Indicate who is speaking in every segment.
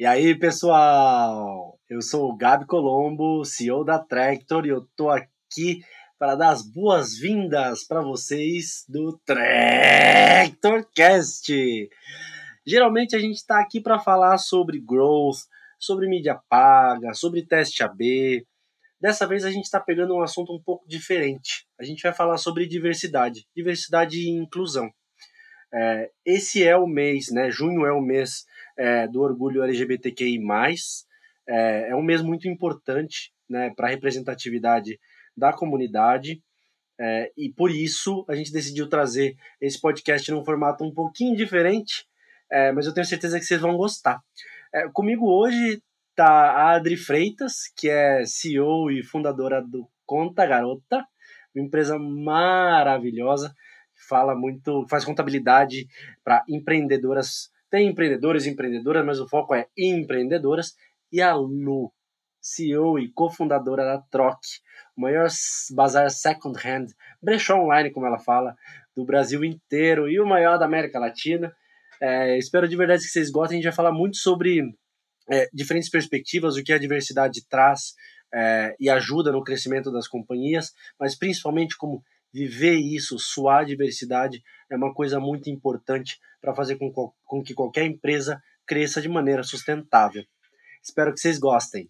Speaker 1: E aí, pessoal? Eu sou o Gabi Colombo, CEO da Tractor, e eu tô aqui para dar as boas-vindas para vocês do Tractorcast. Geralmente a gente está aqui para falar sobre growth, sobre mídia paga, sobre teste AB. Dessa vez a gente está pegando um assunto um pouco diferente. A gente vai falar sobre diversidade, diversidade e inclusão. É, esse é o mês, né? Junho é o mês é, do orgulho LGBTQI+. É, é um mês muito importante né, para a representatividade da comunidade. É, e por isso a gente decidiu trazer esse podcast num formato um pouquinho diferente, é, mas eu tenho certeza que vocês vão gostar. É, comigo hoje tá a Adri Freitas, que é CEO e fundadora do Conta Garota, uma empresa maravilhosa fala muito, faz contabilidade para empreendedoras. Tem empreendedores e empreendedoras, mas o foco é empreendedoras. E a Lu, CEO e cofundadora da Troc, o maior bazar second hand, brechó online, como ela fala, do Brasil inteiro e o maior da América Latina. É, espero de verdade que vocês gostem. A gente vai falar muito sobre é, diferentes perspectivas, o que a diversidade traz é, e ajuda no crescimento das companhias, mas principalmente como viver isso, suar a diversidade, é uma coisa muito importante para fazer com, com que qualquer empresa cresça de maneira sustentável. Espero que vocês gostem.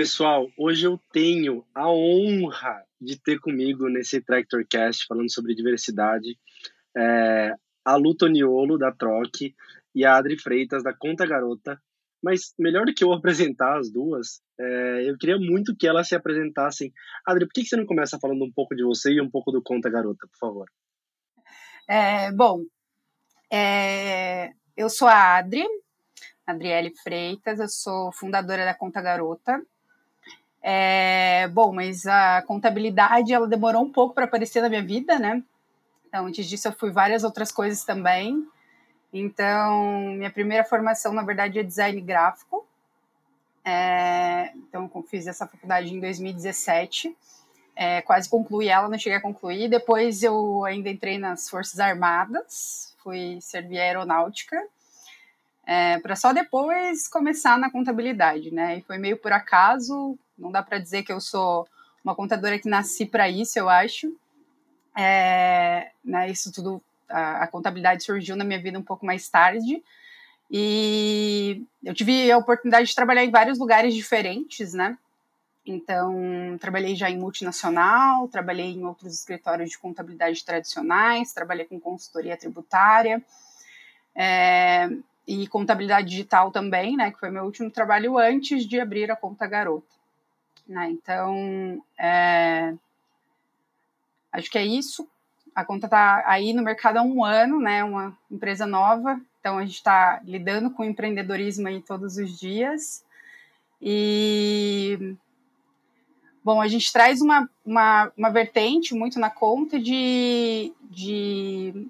Speaker 1: Pessoal, hoje eu tenho a honra de ter comigo nesse Tractorcast falando sobre diversidade é, a Lu Toniolo, da Troc, e a Adri Freitas, da Conta Garota. Mas melhor do que eu apresentar as duas, é, eu queria muito que elas se apresentassem. Adri, por que você não começa falando um pouco de você e um pouco do Conta Garota, por favor?
Speaker 2: É, bom, é, eu sou a Adri, Adriele Freitas, eu sou fundadora da Conta Garota. É, bom, mas a contabilidade ela demorou um pouco para aparecer na minha vida, né? Então, antes disso, eu fui várias outras coisas também. Então, minha primeira formação, na verdade, é design gráfico. É, então, eu fiz essa faculdade em 2017. É, quase concluí ela, não cheguei a concluir. Depois, eu ainda entrei nas Forças Armadas, fui servir a aeronáutica é, para só depois começar na contabilidade, né? E foi meio por acaso, não dá para dizer que eu sou uma contadora que nasci para isso, eu acho. É, né, isso tudo, a, a, contabilidade surgiu na minha vida um pouco mais tarde. E eu tive a oportunidade de trabalhar em vários lugares diferentes, né? Então, trabalhei já em multinacional, trabalhei em outros escritórios de contabilidade tradicionais, trabalhei com consultoria tributária. É, e contabilidade digital também, né, que foi meu último trabalho antes de abrir a conta garota. Né, então, é, acho que é isso. A conta está aí no mercado há um ano, né, uma empresa nova, então a gente está lidando com empreendedorismo aí todos os dias. E Bom, a gente traz uma, uma, uma vertente muito na conta de, de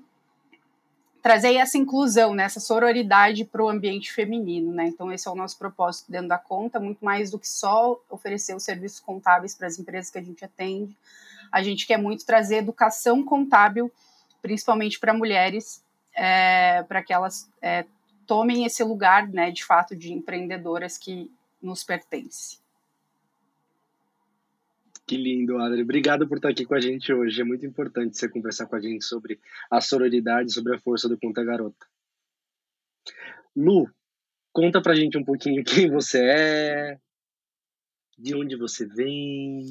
Speaker 2: trazer essa inclusão, né, essa sororidade para o ambiente feminino, né? Então esse é o nosso propósito dentro da conta, muito mais do que só oferecer os serviços contábeis para as empresas que a gente atende. A gente quer muito trazer educação contábil, principalmente para mulheres, é, para que elas é, tomem esse lugar, né, de fato, de empreendedoras que nos pertence.
Speaker 1: Que lindo, Adri. Obrigado por estar aqui com a gente hoje. É muito importante você conversar com a gente sobre a sororidade, sobre a força do Conta Garota. Lu, conta pra gente um pouquinho quem você é, de onde você vem.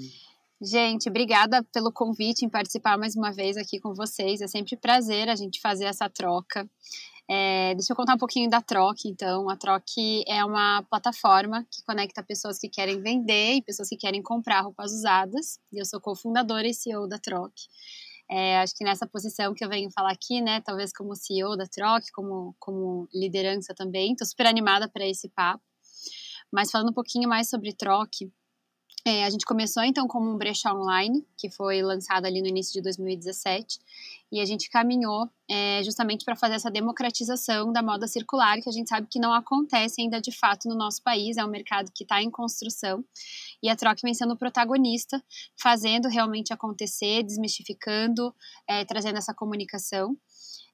Speaker 3: Gente, obrigada pelo convite em participar mais uma vez aqui com vocês. É sempre prazer a gente fazer essa troca. É, deixa eu contar um pouquinho da Troc, então. A Troc é uma plataforma que conecta pessoas que querem vender e pessoas que querem comprar roupas usadas. E eu sou cofundadora e CEO da Troc. É, acho que nessa posição que eu venho falar aqui, né, talvez como CEO da Troc, como, como liderança também, estou super animada para esse papo. Mas falando um pouquinho mais sobre Troc, é, a gente começou então como um brechó online, que foi lançado ali no início de 2017. E a gente caminhou é, justamente para fazer essa democratização da moda circular, que a gente sabe que não acontece ainda de fato no nosso país, é um mercado que está em construção, e a Troca vem sendo protagonista, fazendo realmente acontecer, desmistificando, é, trazendo essa comunicação.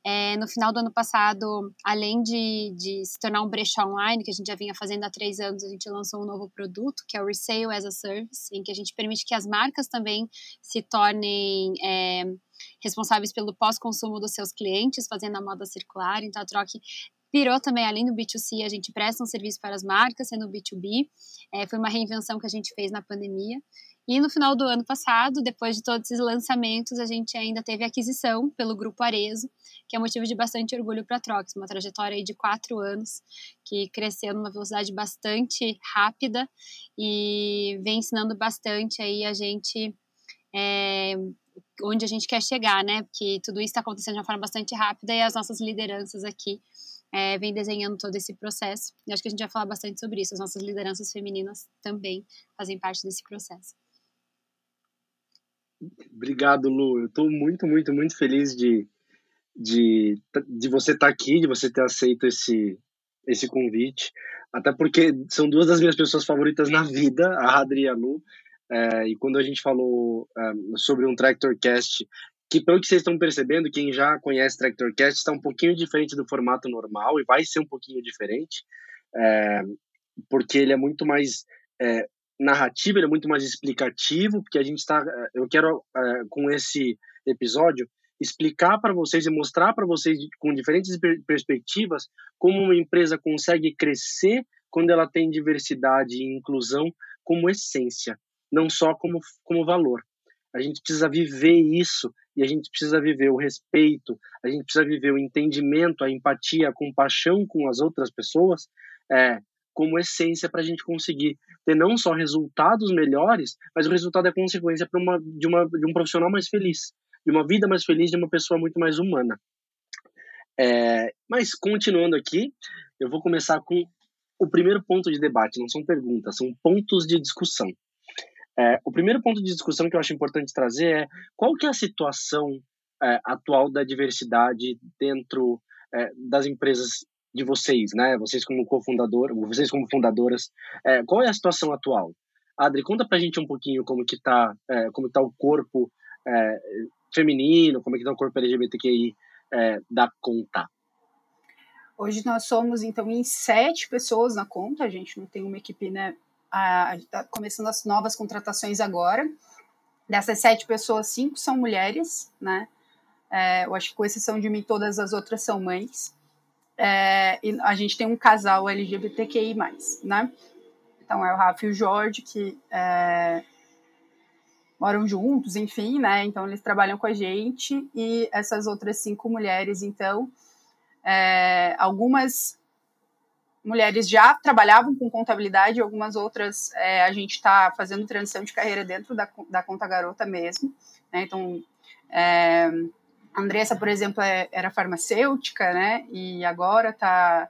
Speaker 3: É, no final do ano passado, além de, de, se tornar um brechó online, que a gente já vinha fazendo há três anos, a gente lançou um novo produto, que é o Resale as a Service, em que a gente permite que as marcas também se tornem é, responsáveis pelo pós-consumo dos seus clientes, fazendo a moda circular. Então, a Troque virou também, além do B2C, a gente presta um serviço para as marcas, sendo B2B. É, foi uma reinvenção que a gente fez na pandemia. E no final do ano passado, depois de todos esses lançamentos, a gente ainda teve aquisição pelo Grupo Arezo, que é motivo de bastante orgulho para a Trox, uma trajetória de quatro anos, que cresceu numa velocidade bastante rápida e vem ensinando bastante aí a gente é, onde a gente quer chegar, né? Porque tudo isso está acontecendo de uma forma bastante rápida e as nossas lideranças aqui é, vem desenhando todo esse processo. E acho que a gente vai falar bastante sobre isso. As nossas lideranças femininas também fazem parte desse processo.
Speaker 1: Obrigado, Lu. Eu estou muito, muito, muito feliz de, de, de você estar tá aqui, de você ter aceito esse, esse convite. Até porque são duas das minhas pessoas favoritas na vida, a Adri e a Lu. É, e quando a gente falou é, sobre um Tractorcast, que pelo que vocês estão percebendo, quem já conhece Tractorcast está um pouquinho diferente do formato normal e vai ser um pouquinho diferente, é, porque ele é muito mais é, narrativo, ele é muito mais explicativo, porque a gente está, é, eu quero é, com esse episódio explicar para vocês e mostrar para vocês com diferentes perspectivas como uma empresa consegue crescer quando ela tem diversidade e inclusão como essência não só como, como valor. A gente precisa viver isso e a gente precisa viver o respeito, a gente precisa viver o entendimento, a empatia, a compaixão com as outras pessoas é, como essência para a gente conseguir ter não só resultados melhores, mas o resultado é consequência uma, de, uma, de um profissional mais feliz, de uma vida mais feliz, de uma pessoa muito mais humana. É, mas continuando aqui, eu vou começar com o primeiro ponto de debate, não são perguntas, são pontos de discussão. É, o primeiro ponto de discussão que eu acho importante trazer é qual que é a situação é, atual da diversidade dentro é, das empresas de vocês, né? Vocês como cofundador, vocês como fundadoras, é, qual é a situação atual? Adri, conta pra gente um pouquinho como que tá, é, como tá o corpo é, feminino, como é que tá o corpo LGBTQI da conta.
Speaker 2: Hoje nós somos, então, em sete pessoas na conta, a gente não tem uma equipe né, a, tá começando as novas contratações agora. Dessas sete pessoas, cinco são mulheres, né? É, eu acho que com exceção de mim, todas as outras são mães. É, e a gente tem um casal LGBTQI+, né? Então é o Rafa e o Jorge que é, moram juntos, enfim, né? Então eles trabalham com a gente e essas outras cinco mulheres, então, é, algumas mulheres já trabalhavam com contabilidade, algumas outras é, a gente está fazendo transição de carreira dentro da, da Conta Garota mesmo. Né? Então, é, a Andressa, por exemplo, é, era farmacêutica, né? E agora tá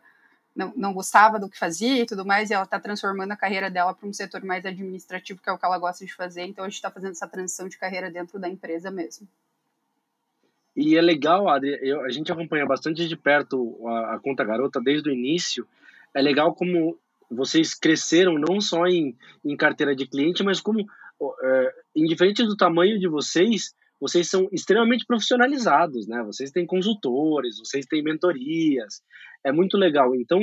Speaker 2: não, não gostava do que fazia e tudo mais, e ela está transformando a carreira dela para um setor mais administrativo, que é o que ela gosta de fazer. Então, a gente está fazendo essa transição de carreira dentro da empresa mesmo.
Speaker 1: E é legal, Adri, eu, a gente acompanha bastante de perto a, a Conta Garota desde o início, é legal como vocês cresceram não só em, em carteira de cliente, mas como, é, indiferente do tamanho de vocês, vocês são extremamente profissionalizados, né? Vocês têm consultores, vocês têm mentorias, é muito legal. Então,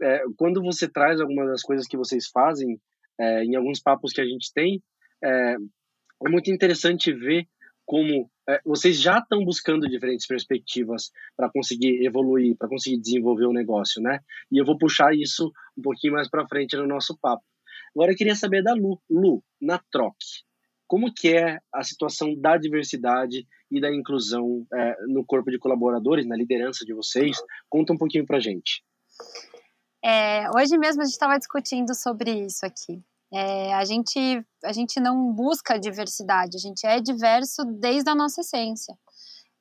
Speaker 1: é, quando você traz algumas das coisas que vocês fazem, é, em alguns papos que a gente tem, é, é muito interessante ver como é, vocês já estão buscando diferentes perspectivas para conseguir evoluir, para conseguir desenvolver o negócio, né? E eu vou puxar isso um pouquinho mais para frente no nosso papo. Agora eu queria saber da Lu. Lu, na Troque, como que é a situação da diversidade e da inclusão é, no corpo de colaboradores, na liderança de vocês? Conta um pouquinho para gente.
Speaker 3: É, hoje mesmo a gente estava discutindo sobre isso aqui. É, a, gente, a gente não busca diversidade, a gente é diverso desde a nossa essência.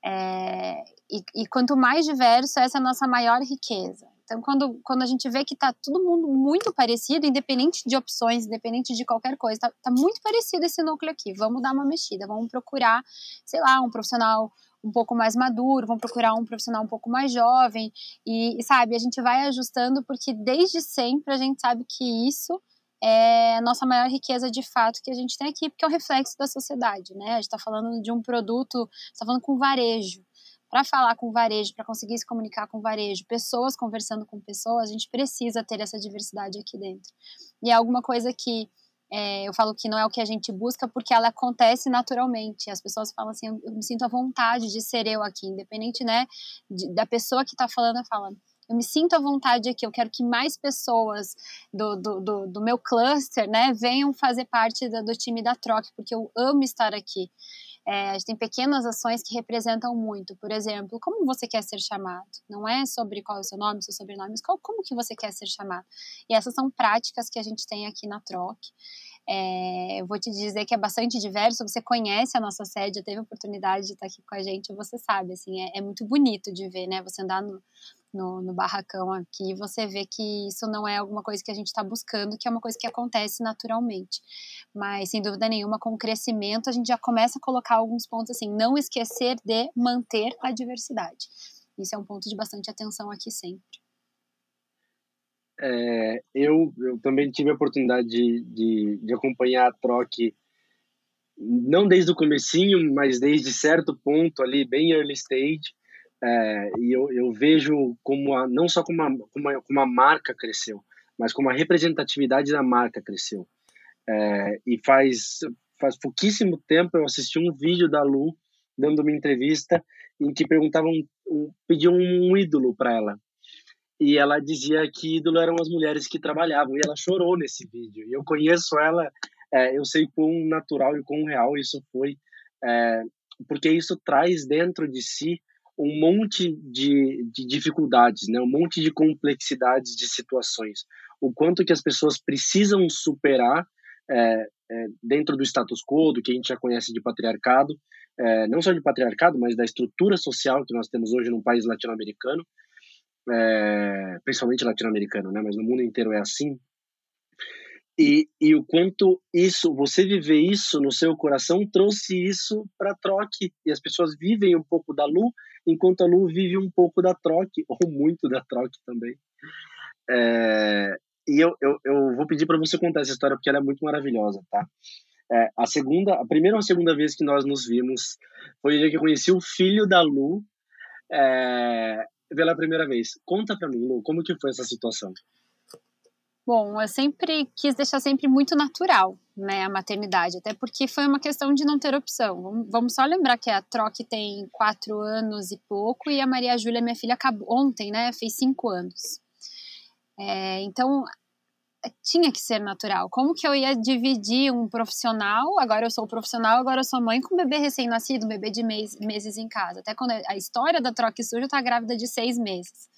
Speaker 3: É, e, e, quanto mais diverso, essa é a nossa maior riqueza. Então, quando, quando a gente vê que está todo mundo muito parecido, independente de opções, independente de qualquer coisa, está tá muito parecido esse núcleo aqui. Vamos dar uma mexida, vamos procurar, sei lá, um profissional um pouco mais maduro, vão procurar um profissional um pouco mais jovem e, sabe, a gente vai ajustando porque desde sempre a gente sabe que isso é a nossa maior riqueza de fato que a gente tem aqui, porque é o reflexo da sociedade, né? A gente está falando de um produto, está falando com varejo. Para falar com varejo, para conseguir se comunicar com varejo, pessoas conversando com pessoas, a gente precisa ter essa diversidade aqui dentro. E é alguma coisa que é, eu falo que não é o que a gente busca porque ela acontece naturalmente. As pessoas falam assim, eu, me sinto à vontade de ser eu aqui, independente, né, de, da pessoa que está falando, falando. Eu me sinto à vontade aqui, eu quero que mais pessoas do, do, do, do meu cluster, né, venham fazer parte do, do time da troca, porque eu amo estar aqui. É, a gente tem pequenas ações que representam muito. Por exemplo, como você quer ser chamado? Não é sobre qual é o seu nome, seu sobrenome, mas qual, como que você quer ser chamado? E essas são práticas que a gente tem aqui na Troque. É, eu vou te dizer que é bastante diverso. Você conhece a nossa sede, teve a oportunidade de estar aqui com a gente, você sabe, assim, é, é muito bonito de ver, né? Você andar no, no, no, barracão aqui, você vê que isso não é alguma coisa que a gente está buscando, que é uma coisa que acontece naturalmente. Mas, sem dúvida nenhuma, com o crescimento, a gente já começa a colocar alguns pontos assim, não esquecer de manter a diversidade. Isso é um ponto de bastante atenção aqui sempre.
Speaker 1: É, eu, eu também tive a oportunidade de, de, de acompanhar a troque não desde o comecinho, mas desde certo ponto ali, bem early stage, é, e eu, eu vejo como a, não só como a, como, a, como a marca cresceu, mas como a representatividade da marca cresceu. É, e faz, faz pouquíssimo tempo eu assisti um vídeo da Lu dando uma entrevista em que perguntavam, pediam um ídolo para ela. E ela dizia que ídolo eram as mulheres que trabalhavam, e ela chorou nesse vídeo. E eu conheço ela, é, eu sei quão natural e quão real isso foi, é, porque isso traz dentro de si um monte de, de dificuldades, né? um monte de complexidades de situações. O quanto que as pessoas precisam superar é, é, dentro do status quo, do que a gente já conhece de patriarcado, é, não só de patriarcado, mas da estrutura social que nós temos hoje num país latino-americano, é, principalmente latino-americano, né? mas no mundo inteiro é assim. E, e o quanto isso, você viver isso no seu coração, trouxe isso para troque. E as pessoas vivem um pouco da Lu enquanto a Lu vive um pouco da troque, ou muito da troque também. É, e eu, eu, eu vou pedir para você contar essa história porque ela é muito maravilhosa, tá? É, a segunda, a primeira ou a segunda vez que nós nos vimos foi o dia que eu conheci o filho da Lu é, pela primeira vez. Conta para mim, Lu, como que foi essa situação?
Speaker 3: Bom, eu sempre quis deixar sempre muito natural, né, a maternidade, até porque foi uma questão de não ter opção. Vamos só lembrar que a Troque tem quatro anos e pouco e a Maria Júlia, minha filha, acabou ontem, né, fez cinco anos. É, então, tinha que ser natural. Como que eu ia dividir um profissional, agora eu sou profissional, agora eu sou mãe, com um bebê recém-nascido, um bebê de mês, meses em casa. Até quando a história da Troque Suja, eu tá grávida de seis meses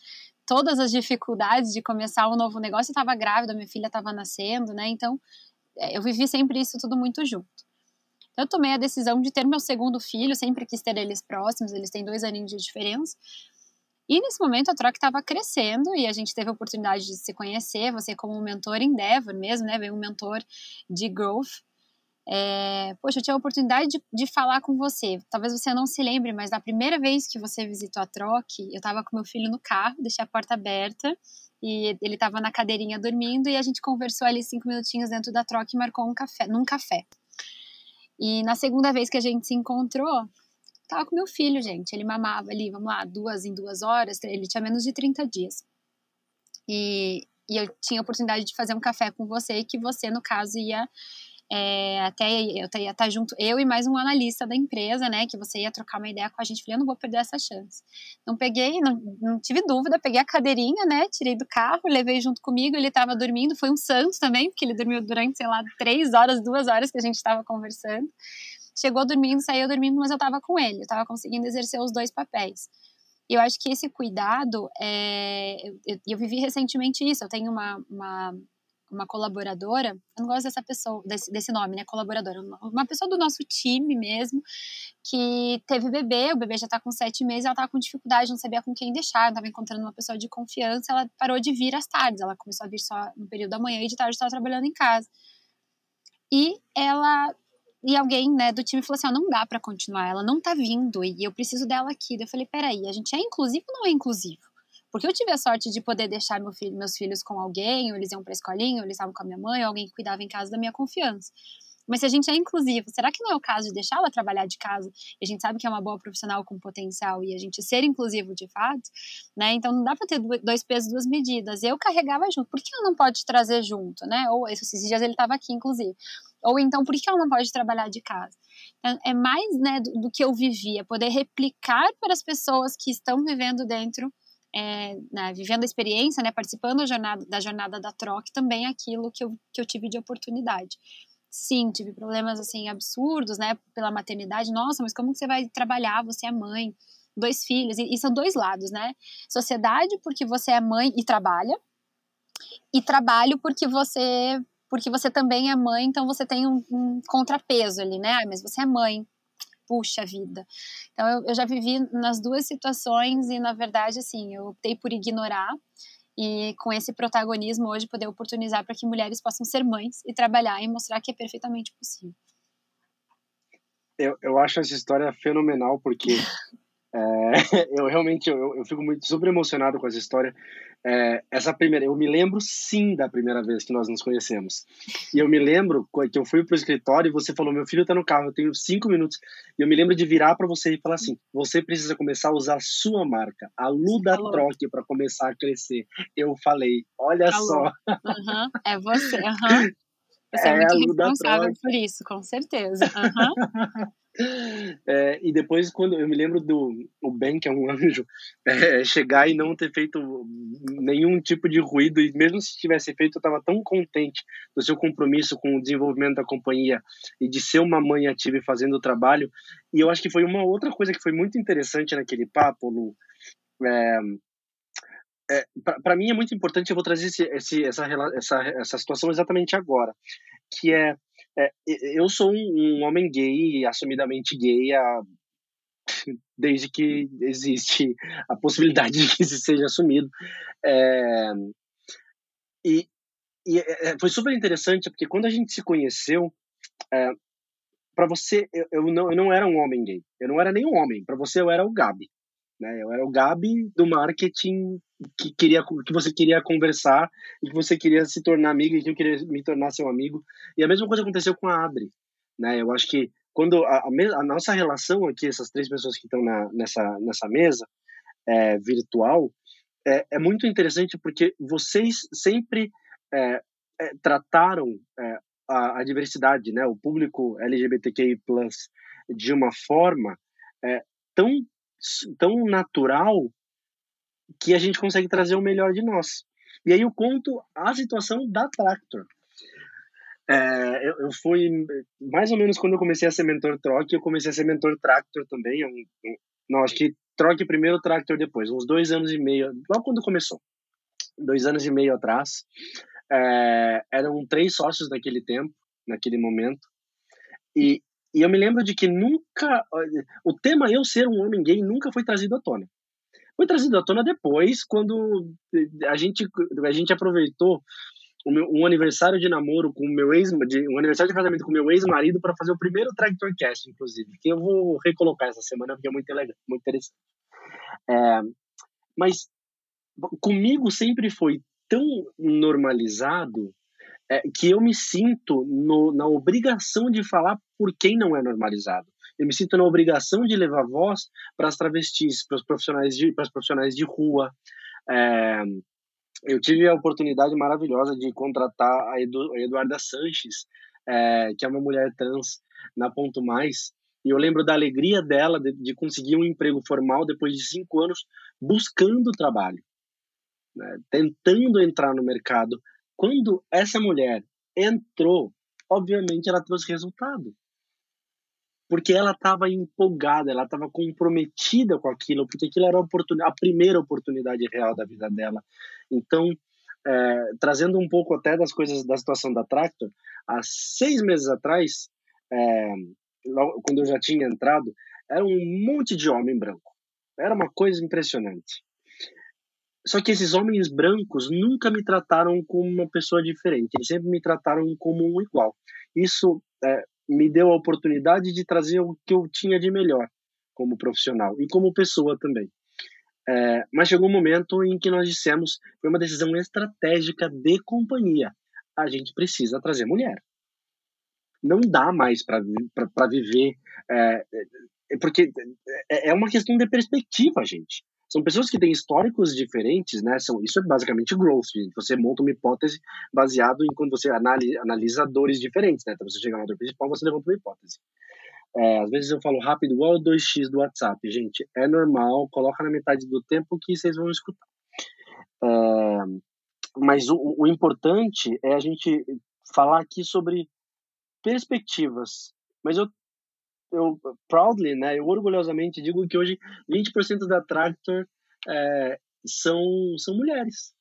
Speaker 3: todas as dificuldades de começar um novo negócio, eu estava grávida, minha filha estava nascendo, né? Então, é, eu vivi sempre isso tudo muito junto. Eu tomei a decisão de ter meu segundo filho, sempre quis ter eles próximos, eles têm dois aninhos de diferença. E nesse momento a troca estava crescendo e a gente teve a oportunidade de se conhecer, você como mentor Endeavor mesmo, né? Veio um mentor de growth é, poxa, eu tive a oportunidade de, de, falar com você. Talvez você não se lembre, mas na primeira vez que você visitou a Troque, eu estava com meu filho no carro, deixei a porta aberta e ele estava na cadeirinha dormindo e a gente conversou ali cinco minutinhos dentro da Troque e marcou um café, num café. E na segunda vez que a gente se encontrou, tava com meu filho, gente. Ele mamava ali, vamos lá, duas em duas horas, ele tinha menos de 30 dias. E, e eu tinha a oportunidade de fazer um café com você, que você, no caso, ia é, até eu ia estar junto, eu e mais um analista da empresa, né, que você ia trocar uma ideia com a gente. Falei, eu não vou perder essa chance. Não peguei, não, não tive dúvida, peguei a cadeirinha, né, tirei do carro, levei junto comigo. Ele estava dormindo, foi um santo também, porque ele dormiu durante, sei lá, três horas, duas horas que a gente estava conversando. Chegou dormindo, saiu dormindo, mas eu estava com ele, eu estava conseguindo exercer os dois papéis. Eu acho que esse cuidado, é, eu, eu, vivi recentemente isso. Eu tenho uma, uma uma colaboradora, eu não gosto dessa pessoa, desse, desse nome, né? Colaboradora, uma pessoa do nosso time mesmo, que teve bebê, o bebê já tá com sete meses, ela tava com dificuldade, não sabia com quem deixar, não tava encontrando uma pessoa de confiança, ela parou de vir às tardes, ela começou a vir só no período da manhã e de tarde estava trabalhando em casa. E ela e alguém, né, do time falou assim: oh, não dá para continuar, ela não tá vindo e eu preciso dela aqui. Eu falei: peraí, a gente é inclusivo ou não é inclusivo? Porque eu tive a sorte de poder deixar meu filho, meus filhos com alguém, ou eles iam pra escolinha, ou eles estavam com a minha mãe, ou alguém que cuidava em casa da minha confiança. Mas se a gente é inclusivo, será que não é o caso de deixá-la trabalhar de casa? E a gente sabe que é uma boa profissional com potencial e a gente ser inclusivo de fato, né? Então não dá para ter dois pesos, duas medidas. Eu carregava junto. Por que ela não pode trazer junto, né? Ou esses dias ele estava aqui, inclusive. Ou então, por que ela não pode trabalhar de casa? Então, é mais né, do, do, que eu vivia, é poder replicar para as pessoas que estão vivendo dentro, é, né, vivendo a experiência, né, participando da jornada, da jornada da troca, também aquilo que eu, que eu tive de oportunidade sim, tive problemas assim absurdos, né, pela maternidade. Nossa, mas como que você vai trabalhar? Você é mãe, dois filhos, e, e são dois lados, né? Sociedade porque você é mãe e trabalha, e trabalho porque você porque você também é mãe, então você tem um, um contrapeso ali, né? mas você é mãe, puxa vida. Então eu, eu já vivi nas duas situações e na verdade assim eu optei por ignorar e com esse protagonismo hoje poder oportunizar para que mulheres possam ser mães e trabalhar e mostrar que é perfeitamente possível.
Speaker 1: Eu, eu acho essa história fenomenal porque é, eu realmente eu, eu fico muito super emocionado com essa história é, essa primeira, eu me lembro sim da primeira vez que nós nos conhecemos. E eu me lembro que eu fui pro escritório e você falou: meu filho tá no carro, eu tenho cinco minutos. E eu me lembro de virar para você e falar assim: você precisa começar a usar a sua marca, a Luda Troque, para começar a crescer. Eu falei: olha Falou. só.
Speaker 3: Uhum, é você. Uhum. Você é, é muito responsável por isso, com certeza. Uhum.
Speaker 1: É, e depois, quando eu me lembro do o Ben, que é um anjo, é, chegar e não ter feito nenhum tipo de ruído, e mesmo se tivesse feito, eu estava tão contente do seu compromisso com o desenvolvimento da companhia e de ser uma mãe ativa e fazendo o trabalho. E eu acho que foi uma outra coisa que foi muito interessante naquele papo, Lu. É, é, para mim é muito importante, eu vou trazer esse, esse, essa, essa, essa situação exatamente agora, que é é, eu sou um, um, homem gay, assumidamente gay, a, desde que existe a possibilidade de que isso seja assumido. É, e, e é, é, foi super interessante, porque quando a gente se conheceu, é, para você, eu, eu, não, eu não era um homem gay, eu não era nenhum homem, para você eu era o Gabi. Né? Eu era o Gabi do marketing que queria que você queria conversar e que você queria se tornar amigo e que eu queria me tornar seu amigo. E a mesma coisa aconteceu com a Adri, né? Eu acho que quando a, a, nossa relação aqui, essas três pessoas que estão na, nessa nessa mesa é, virtual, é, é, muito interessante porque vocês sempre é, é trataram é, a, a, diversidade, né? O público LGBTQI+ de uma forma é, tão tão natural que a gente consegue trazer o melhor de nós. E aí eu conto a situação da Tractor. É, eu, eu, fui, mais ou menos quando eu comecei a ser mentor troque, eu comecei a ser mentor Tractor também. Um, um, não, acho que troque primeiro, Tractor depois. Uns dois anos e meio, logo quando começou. Dois anos e meio atrás. É, eram três sócios naquele tempo, naquele momento. E, e eu me lembro de que nunca. O tema eu ser um homem gay nunca foi trazido à tona. Foi trazido à tona depois, quando a gente, a gente aproveitou um aniversário de namoro com o meu ex, de, um aniversário de casamento com o meu ex-marido para fazer o primeiro Tractor Cast, inclusive, que eu vou recolocar essa semana porque é muito legal, muito interessante. É, mas comigo sempre foi tão normalizado é, que eu me sinto no, na obrigação de falar por quem não é normalizado. Eu me sinto na obrigação de levar voz para as travestis, para os profissionais de, para os profissionais de rua. É, eu tive a oportunidade maravilhosa de contratar a, Edu, a Eduarda Sanches, é, que é uma mulher trans na Ponto Mais, e eu lembro da alegria dela de, de conseguir um emprego formal depois de cinco anos buscando trabalho, né, tentando entrar no mercado. Quando essa mulher entrou, obviamente ela trouxe resultado. Porque ela estava empolgada, ela estava comprometida com aquilo, porque aquilo era a, a primeira oportunidade real da vida dela. Então, é, trazendo um pouco até das coisas da situação da Tractor, há seis meses atrás, é, quando eu já tinha entrado, era um monte de homem branco. Era uma coisa impressionante. Só que esses homens brancos nunca me trataram como uma pessoa diferente, eles sempre me trataram como um igual. Isso é, me deu a oportunidade de trazer o que eu tinha de melhor como profissional e como pessoa também. É, mas chegou um momento em que nós dissemos, foi uma decisão estratégica de companhia, a gente precisa trazer mulher. Não dá mais para viver, é, é, porque é, é uma questão de perspectiva, gente. São pessoas que têm históricos diferentes, né? São, isso é basicamente growth. Você monta uma hipótese baseado em quando você analisa, analisa dores diferentes, né? Então você chega na dor principal, você levanta uma hipótese. É, às vezes eu falo rápido, igual o 2x do WhatsApp. Gente, é normal, coloca na metade do tempo que vocês vão escutar. É, mas o, o importante é a gente falar aqui sobre perspectivas. Mas eu, eu proudly, né, eu orgulhosamente digo que hoje 20% da Tractor é, são, são mulheres.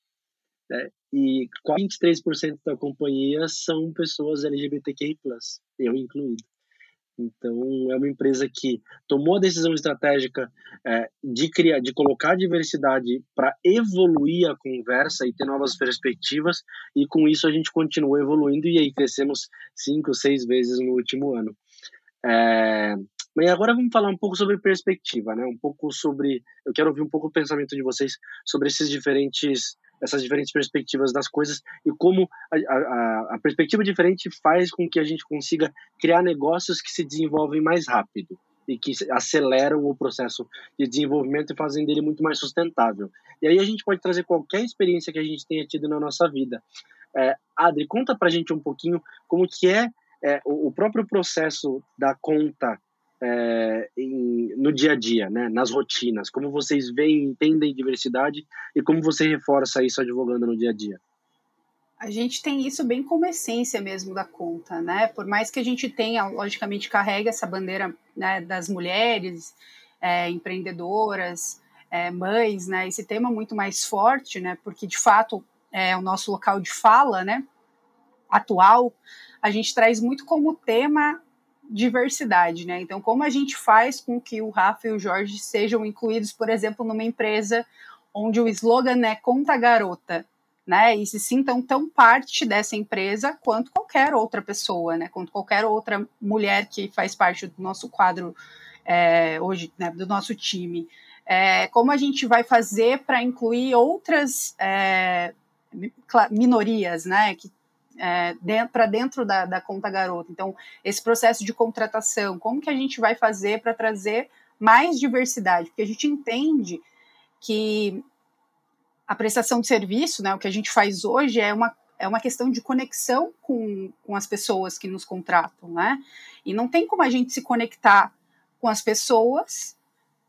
Speaker 1: Né? E 23% da companhia são pessoas LGBTQI+, eu incluído. Então, é uma empresa que tomou a decisão estratégica é, de criar, de colocar diversidade para evoluir a conversa e ter novas perspectivas, e com isso a gente continua evoluindo e aí crescemos cinco, seis vezes no último ano. É, agora vamos falar um pouco sobre perspectiva, né? Um pouco sobre, eu quero ouvir um pouco o pensamento de vocês sobre esses diferentes essas diferentes perspectivas das coisas e como a, a, a, perspectiva diferente faz com que a gente consiga criar negócios que se desenvolvem mais rápido e que aceleram o processo de desenvolvimento e fazem dele muito mais sustentável. E aí a gente pode trazer qualquer experiência que a gente tenha tido na nossa vida. É, Adri, conta pra gente um pouquinho como que é, é o, o próprio processo da conta é, em, no dia a dia, né, nas rotinas? Como vocês veem, entendem diversidade e como você reforça isso advogando no dia a dia?
Speaker 2: A gente tem isso bem como essência mesmo da conta, né? Por mais que a gente tenha, logicamente, carrega essa bandeira né, das mulheres é, empreendedoras, é, mães, né? Esse tema muito mais forte, né? Porque de fato é o nosso local de fala, né? Atual, a gente traz muito como tema diversidade, né? Então, como a gente faz com que o Rafa e o Jorge sejam incluídos, por exemplo, numa empresa onde o slogan é Conta Garota, né? E se sintam tão parte dessa empresa quanto qualquer outra pessoa, né? Quanto qualquer outra mulher que faz parte do nosso quadro é, hoje, né? Do nosso time. É, como a gente vai fazer para incluir outras é, minorias, né? Que é, para dentro da, da conta garota. Então, esse processo de contratação, como que a gente vai fazer para trazer mais diversidade? Porque a gente entende que a prestação de serviço, né, o que a gente faz hoje é uma, é uma questão de conexão com, com as pessoas que nos contratam, né? E não tem como a gente se conectar com as pessoas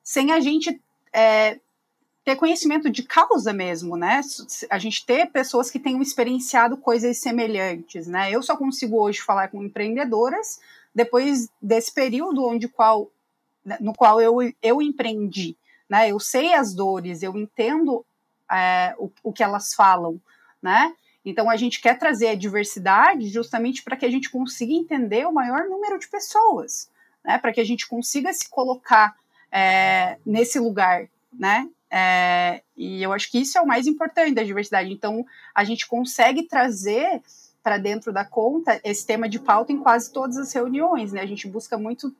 Speaker 2: sem a gente é, ter conhecimento de causa mesmo, né? A gente ter pessoas que tenham experienciado coisas semelhantes, né? Eu só consigo hoje falar com empreendedoras depois desse período onde qual, né, no qual eu, eu empreendi, né? Eu sei as dores, eu entendo é, o, o que elas falam, né? Então a gente quer trazer a diversidade justamente para que a gente consiga entender o maior número de pessoas, né? Para que a gente consiga se colocar é, nesse lugar, né? É, e eu acho que isso é o mais importante da diversidade. Então, a gente consegue trazer para dentro da conta esse tema de pauta em quase todas as reuniões, né? A gente busca muito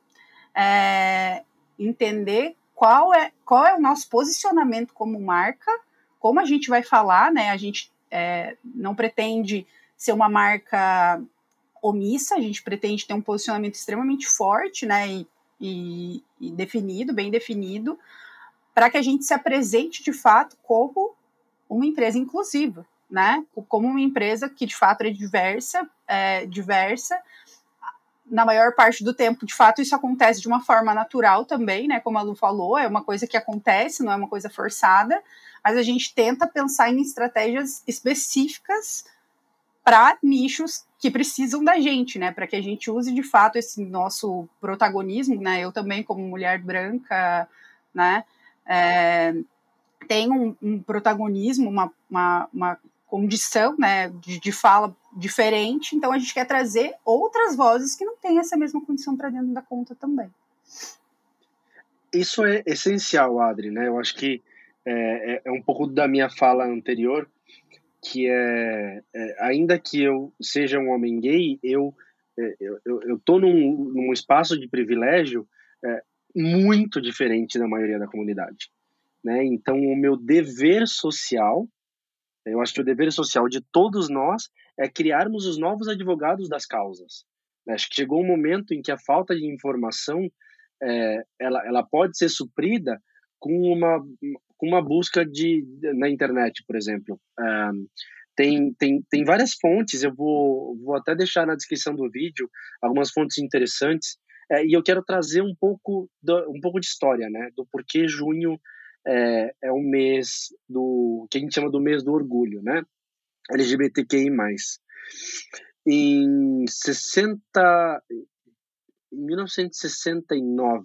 Speaker 2: é, entender qual é, qual é o nosso posicionamento como marca, como a gente vai falar, né? A gente é, não pretende ser uma marca omissa, a gente pretende ter um posicionamento extremamente forte, né? E, e, e definido, bem definido, para que a gente se apresente de fato como uma empresa inclusiva, né? Como uma empresa que de fato é diversa, é, diversa. Na maior parte do tempo, de fato, isso acontece de uma forma natural também, né? Como a Lu falou, é uma coisa que acontece, não é uma coisa forçada, mas a gente tenta pensar em estratégias específicas para nichos que precisam da gente, né? Para que a gente use de fato esse nosso protagonismo, né? Eu também, como mulher branca, né? É, tem um, um protagonismo, uma, uma, uma, condição né, de, de fala diferente, então a gente quer trazer outras vozes que não têm essa mesma condição para dentro da conta também.
Speaker 1: Isso é essencial, Adri, né? Eu acho que é, é, é um pouco da minha fala anterior, que é, é, ainda que eu seja um homem gay, eu é, eu, eu, eu tô num, num espaço de privilégio é, muito diferente da maioria da comunidade. Né? Então, o meu dever social, eu acho que o dever social de todos nós é criarmos os novos advogados das causas. Né? Acho que chegou um momento em que a falta de informação é, ela, ela pode ser suprida com uma, com uma busca de, na internet, por exemplo. Um, tem, tem, tem várias fontes, eu vou, vou até deixar na descrição do vídeo algumas fontes interessantes, é, e eu quero trazer um pouco, do, um pouco de história, né, do porquê junho é, é o mês do, que a gente chama do mês do orgulho, né, LGBTQI+. Em 60, em 1969,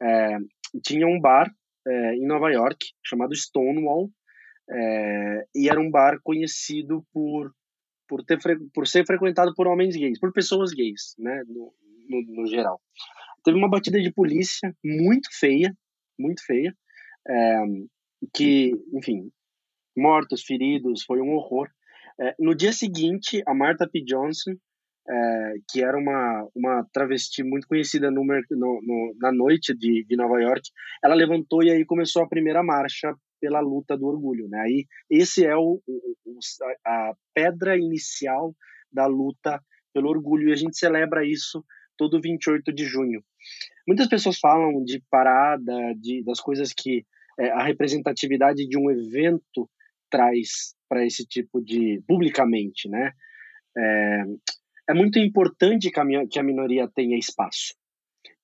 Speaker 1: é, tinha um bar é, em Nova York chamado Stonewall, é, e era um bar conhecido por por, ter, por ser frequentado por homens gays, por pessoas gays, né, no, no, no geral. Teve uma batida de polícia muito feia, muito feia, é, que, enfim, mortos, feridos, foi um horror. É, no dia seguinte, a Martha P. Johnson, é, que era uma, uma travesti muito conhecida no, no, na noite de, de Nova York, ela levantou e aí começou a primeira marcha pela luta do orgulho, né? Aí esse é o, o, a pedra inicial da luta pelo orgulho e a gente celebra isso todo 28 de junho. Muitas pessoas falam de parada, de das coisas que é, a representatividade de um evento traz para esse tipo de publicamente, né? É, é muito importante que a, que a minoria tenha espaço,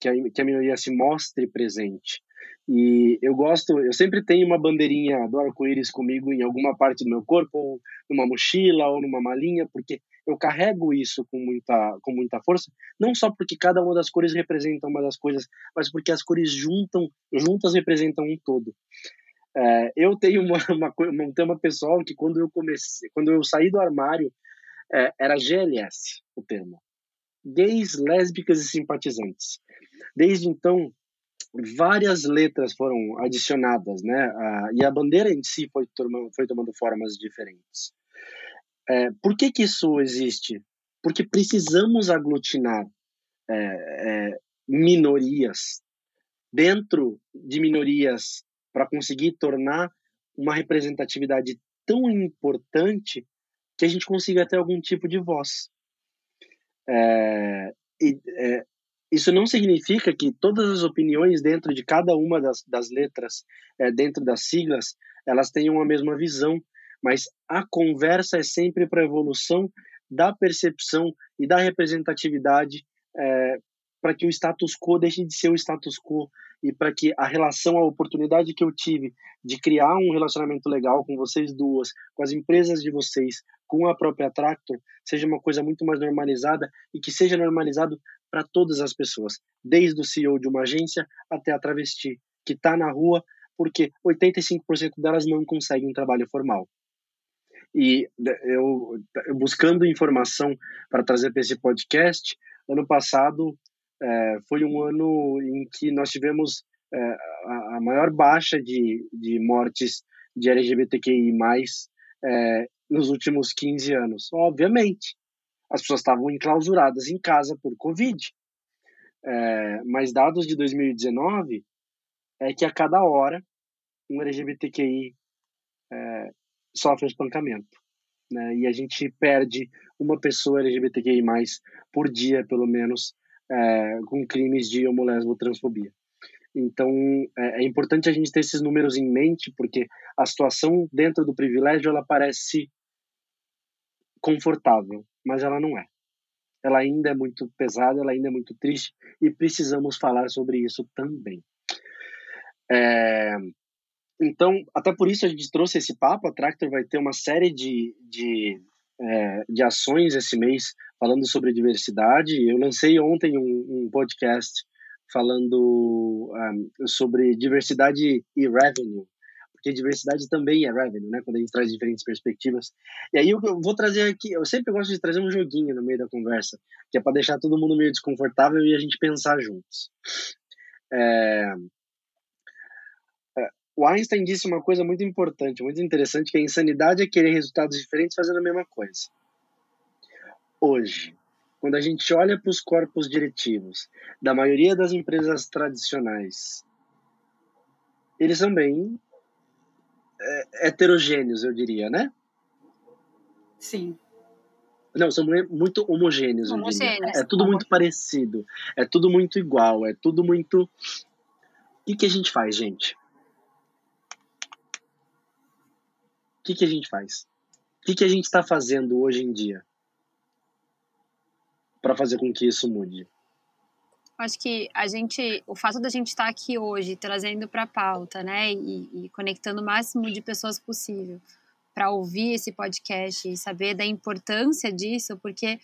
Speaker 1: que a, que a minoria se mostre presente. E eu gosto, eu sempre tenho uma bandeirinha do arco-íris comigo em alguma parte do meu corpo, ou numa mochila, ou numa malinha, porque eu carrego isso com muita, com muita força, não só porque cada uma das cores representa uma das coisas, mas porque as cores juntam, juntas representam um todo. É, eu tenho uma, uma, um tema pessoal que quando eu comecei, quando eu saí do armário, é, era GLS o termo. Gays, lésbicas e simpatizantes. Desde então, várias letras foram adicionadas, né? Ah, e a bandeira em si foi, tomando, foi tomando formas diferentes. É, por que, que isso existe? Porque precisamos aglutinar é, é, minorias dentro de minorias para conseguir tornar uma representatividade tão importante que a gente consiga ter algum tipo de voz. É, e, é, isso não significa que todas as opiniões dentro de cada uma das, das letras, é, dentro das siglas, elas tenham a mesma visão, mas a conversa é sempre para a evolução da percepção e da representatividade é, para que o status quo deixe de ser o status quo e para que a relação, a oportunidade que eu tive de criar um relacionamento legal com vocês duas, com as empresas de vocês, com a própria Tractor, seja uma coisa muito mais normalizada e que seja normalizado para todas as pessoas, desde o CEO de uma agência até a travesti que está na rua, porque 85% delas não conseguem um trabalho formal. E eu, buscando informação para trazer para esse podcast, ano passado é, foi um ano em que nós tivemos é, a, a, maior baixa de, de mortes de LGBTQI+, é, nos últimos 15 anos. Obviamente, as pessoas estavam enclausuradas em casa por Covid. É, mas dados de 2019 é que a cada hora um LGBTQI é, sofre espancamento. Né? E a gente perde uma pessoa LGBTQI+, por dia, pelo menos, é, com crimes de homolesbo transfobia. Então, é, é, importante a gente ter esses números em mente, porque a situação dentro do privilégio, ela parece confortável, mas ela não é. Ela ainda é muito pesada, ela ainda é muito triste, e precisamos falar sobre isso também. É, então, até por isso a gente trouxe esse papo. A Tractor vai ter uma série de, de, é, de ações esse mês falando sobre diversidade. Eu lancei ontem um, um podcast falando um, sobre diversidade e revenue, porque diversidade também é revenue, né? Quando a gente traz diferentes perspectivas. E aí eu vou trazer aqui, eu sempre gosto de trazer um joguinho no meio da conversa, que é para deixar todo mundo meio desconfortável e a gente pensar juntos. É, o Einstein disse uma coisa muito importante, muito interessante, que a insanidade é querer resultados diferentes fazendo a mesma coisa. Hoje, quando a gente olha para os corpos diretivos da maioria das empresas tradicionais, eles são bem é, heterogêneos, eu diria, né?
Speaker 2: Sim.
Speaker 1: Não, são muito homogêneos, diria. É tudo muito parecido, é tudo muito igual, é tudo muito. O que, que a gente faz, gente? Que, que a gente faz? O que, que a gente está fazendo hoje em dia para fazer com que isso mude?
Speaker 3: Acho que a gente, o fato da gente estar tá aqui hoje, trazendo para a pauta, né, e, e conectando o máximo de pessoas possível para ouvir esse podcast e saber da importância disso, porque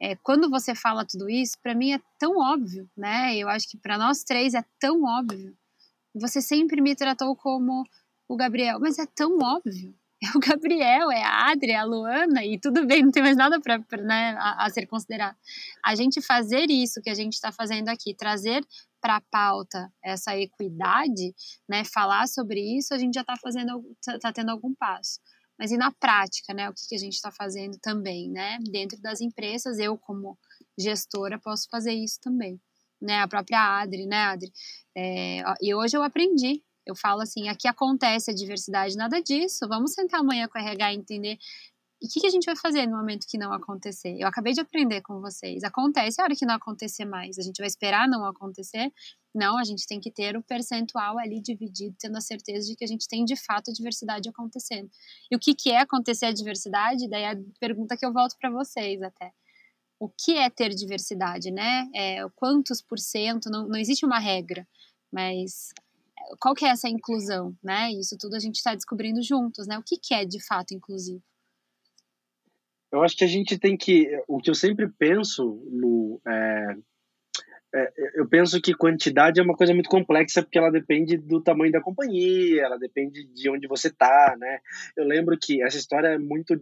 Speaker 3: é, quando você fala tudo isso, para mim é tão óbvio, né? Eu acho que para nós três é tão óbvio. Você sempre me tratou como o Gabriel, mas é tão óbvio é o Gabriel, é a Adri, é a Luana, e tudo bem, não tem mais nada para né, a, a, ser considerado. A gente fazer isso que a gente está fazendo aqui, trazer para a pauta essa equidade, né, falar sobre isso, a gente já está fazendo, está tá tendo algum passo. Mas e na prática, né, o que, que a gente está fazendo também, né, dentro das empresas, eu como gestora posso fazer isso também, né, a própria Adri, né, Adri, é, e hoje eu aprendi eu falo assim, aqui acontece a diversidade, nada disso. Vamos sentar amanhã com o RH e entender o que, que, a gente vai fazer no momento que não acontecer? Eu acabei de aprender com vocês. Acontece a hora que não acontecer mais. A gente vai esperar não acontecer? Não, a gente tem que ter o percentual ali dividido, tendo a certeza de que a gente tem de fato a diversidade acontecendo. E o que, que é acontecer a diversidade? Daí é a pergunta que eu volto para vocês até. O que é ter diversidade, né? É, quantos por cento? Não, não existe uma regra, mas qual que é essa inclusão, né? Isso tudo a gente está descobrindo juntos, né? O que, que é de fato inclusivo?
Speaker 1: Eu acho que a gente tem que, o que eu sempre penso, no, é, é, eu penso que quantidade é uma coisa muito complexa porque ela depende do tamanho da companhia, ela depende de onde você tá, né? Eu lembro que essa história é muito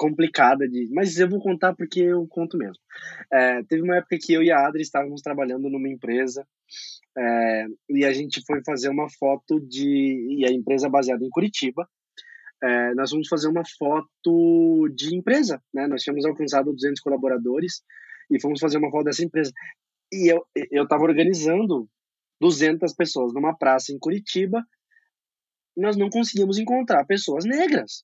Speaker 1: complicada de, mas eu vou contar porque eu conto mesmo. É, teve uma época que eu e a Adri estávamos trabalhando numa empresa é, e a gente foi fazer uma foto de. E a empresa é baseada em Curitiba. É, nós vamos fazer uma foto de empresa, né? Nós tínhamos alcançado 200 colaboradores e fomos fazer uma foto dessa empresa. E eu eu estava organizando 200 pessoas numa praça em Curitiba. Nós não conseguimos encontrar pessoas negras.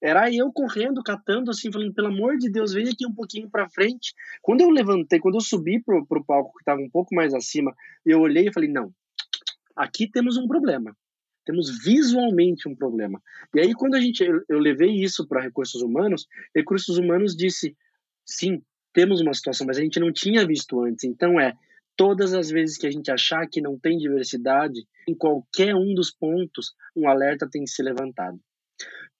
Speaker 1: Era eu correndo, catando, assim, falando, pelo amor de Deus, vem aqui um pouquinho para frente. Quando eu levantei, quando eu subi pro, pro palco que estava um pouco mais acima, eu olhei e falei, não, aqui temos um problema. Temos visualmente um problema. E aí, quando a gente, eu, eu levei isso para recursos humanos, recursos humanos disse, sim, temos uma situação, mas a gente não tinha visto antes. Então é, todas as vezes que a gente achar que não tem diversidade, em qualquer um dos pontos, um alerta tem que ser levantado.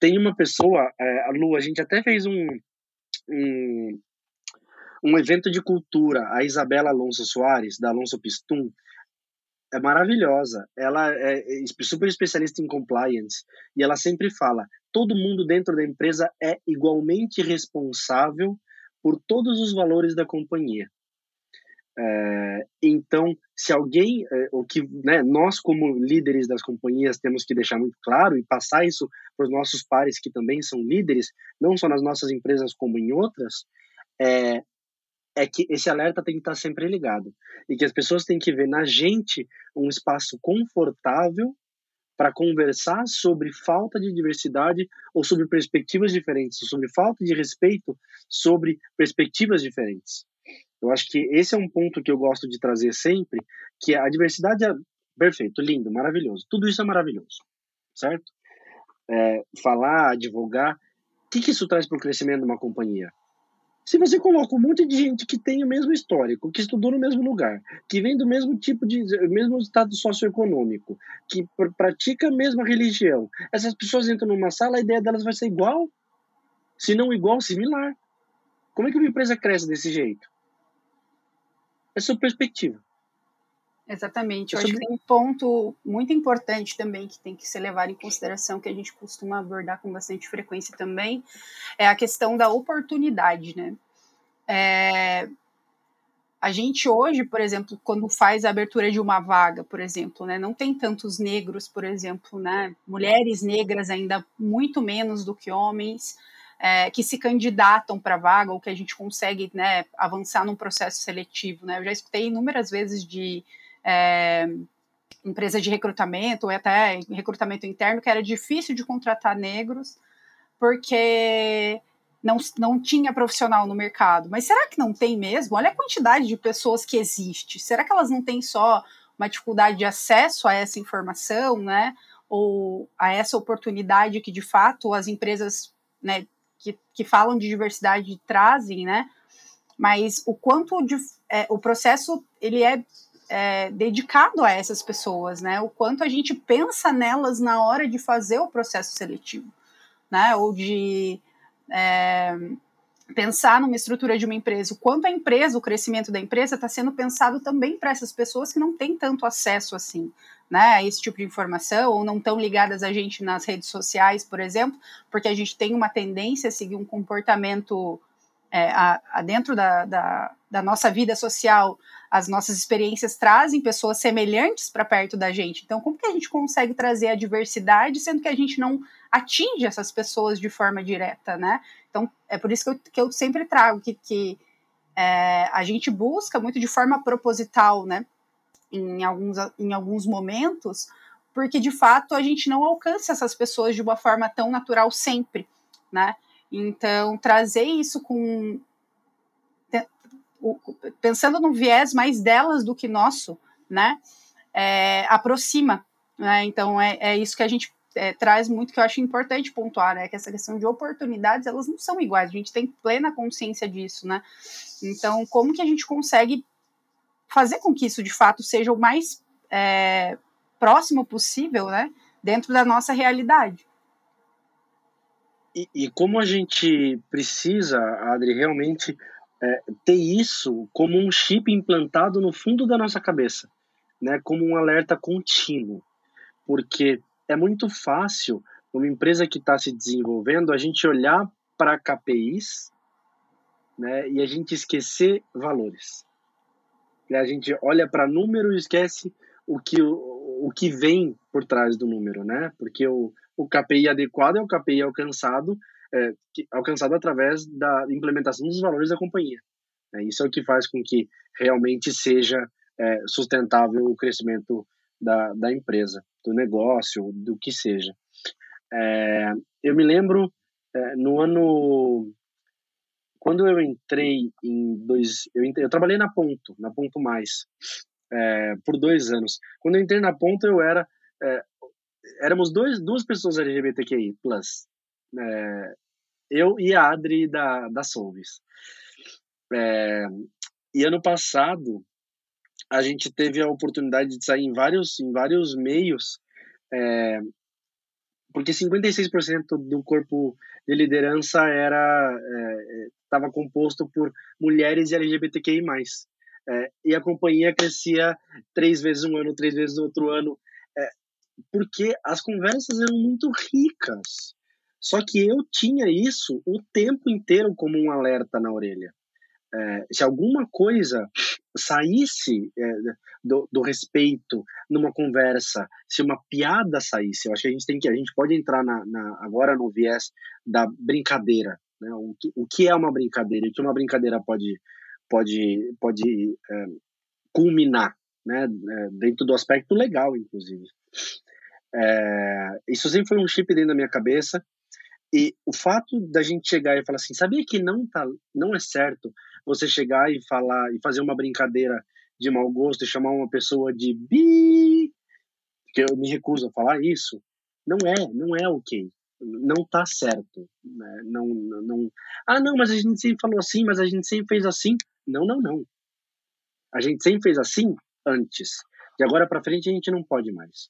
Speaker 1: Tem uma pessoa, é, a Lu, a gente até fez um, um, um evento de cultura, a Isabela Alonso Soares, da Alonso Pistum, é maravilhosa. Ela é super especialista em compliance e ela sempre fala: todo mundo dentro da empresa é igualmente responsável por todos os valores da companhia. É, então, se alguém, é, o que né, nós como líderes das companhias temos que deixar muito claro e passar isso para os nossos pares que também são líderes, não só nas nossas empresas como em outras, é, é que esse alerta tem que estar sempre ligado e que as pessoas têm que ver na gente um espaço confortável para conversar sobre falta de diversidade ou sobre perspectivas diferentes, sobre falta de respeito sobre perspectivas diferentes. Eu acho que esse é um ponto que eu gosto de trazer sempre, que a diversidade é perfeito, lindo, maravilhoso. Tudo isso é maravilhoso, certo? É, falar, advogar, o que, que isso traz para o crescimento de uma companhia? Se você coloca um monte de gente que tem o mesmo histórico, que estudou no mesmo lugar, que vem do mesmo tipo de, mesmo estado socioeconômico, que pr pratica a mesma religião, essas pessoas entram numa sala, a ideia delas vai ser igual, se não igual, similar. Como é que uma empresa cresce desse jeito? É perspectiva.
Speaker 2: Exatamente. Eu acho que tem um ponto muito importante também que tem que ser levado em consideração, que a gente costuma abordar com bastante frequência também, é a questão da oportunidade, né? É, a gente hoje, por exemplo, quando faz a abertura de uma vaga, por exemplo, né, não tem tantos negros, por exemplo, né, mulheres negras ainda muito menos do que homens, é, que se candidatam para vaga ou que a gente consegue né, avançar num processo seletivo. Né? Eu já escutei inúmeras vezes de é, empresa de recrutamento ou até recrutamento interno que era difícil de contratar negros porque não, não tinha profissional no mercado. Mas será que não tem mesmo? Olha a quantidade de pessoas que existe. Será que elas não têm só uma dificuldade de acesso a essa informação, né? Ou a essa oportunidade que de fato as empresas né, que, que falam de diversidade trazem, né? Mas o quanto de, é, o processo ele é, é, dedicado a essas pessoas, né? O quanto a gente pensa nelas na hora de fazer o processo seletivo, né? Ou de é, pensar numa estrutura de uma empresa, o quanto a empresa, o crescimento da empresa está sendo pensado também para essas pessoas que não têm tanto acesso assim, né, a esse tipo de informação, ou não estão ligadas a gente nas redes sociais, por exemplo, porque a gente tem uma tendência a seguir um comportamento é, a, a dentro da, da, da, nossa vida social, as nossas experiências trazem pessoas semelhantes para perto da gente. Então, como que a gente consegue trazer a diversidade, sendo que a gente não atinge essas pessoas de forma direta, né? Então, é por isso que eu, que eu sempre trago que, que é, a gente busca muito de forma proposital, né? Em alguns, em alguns momentos, porque de fato a gente não alcança essas pessoas de uma forma tão natural sempre, né? Então, trazer isso com. Pensando num viés mais delas do que nosso, né? É, aproxima. Né? Então, é, é isso que a gente é, traz muito que eu acho importante pontuar, né? Que essa questão de oportunidades, elas não são iguais, a gente tem plena consciência disso, né? Então, como que a gente consegue fazer com que isso de fato seja o mais é, próximo possível, né? Dentro da nossa realidade.
Speaker 1: E, e como a gente precisa, Adri, realmente é, ter isso como um chip implantado no fundo da nossa cabeça, né? Como um alerta contínuo. Porque é muito fácil, uma empresa que está se desenvolvendo, a gente olhar para KPIs né, e a gente esquecer valores. A gente olha para número e esquece o que, o, o que vem por trás do número, né? Porque o, o KPI adequado é o KPI alcançado, é, alcançado através da implementação dos valores da companhia. É, isso é o que faz com que realmente seja é, sustentável o crescimento da, da empresa, do negócio, do que seja. É, eu me lembro é, no ano quando eu entrei em dois eu, entrei, eu trabalhei na Ponto na Ponto Mais é, por dois anos quando eu entrei na Ponto eu era é, éramos dois duas pessoas LGBTQI plus é, eu e a Adri da da Solves é, e ano passado a gente teve a oportunidade de sair em vários, em vários meios, é, porque 56% do corpo de liderança era estava é, composto por mulheres e LGBTQI+. É, e a companhia crescia três vezes um ano, três vezes outro ano, é, porque as conversas eram muito ricas. Só que eu tinha isso o tempo inteiro como um alerta na orelha é, se alguma coisa saísse é, do, do, respeito numa conversa, se uma piada saísse, eu acho que a gente tem que a gente pode entrar na, na agora no viés da brincadeira, né? O que, o que é uma brincadeira e o que uma brincadeira pode pode pode é, culminar, né? É, dentro do aspecto legal, inclusive. É, isso sempre foi um chip dentro da minha cabeça. E o fato da gente chegar e falar assim, sabia que não tá, não é certo você chegar e falar e fazer uma brincadeira de mau gosto e chamar uma pessoa de bi, que eu me recuso a falar isso, não é, não é ok. Não tá certo. Né? Não, não. Ah, não, mas a gente sempre falou assim, mas a gente sempre fez assim. Não, não, não. A gente sempre fez assim antes. De agora para frente a gente não pode mais.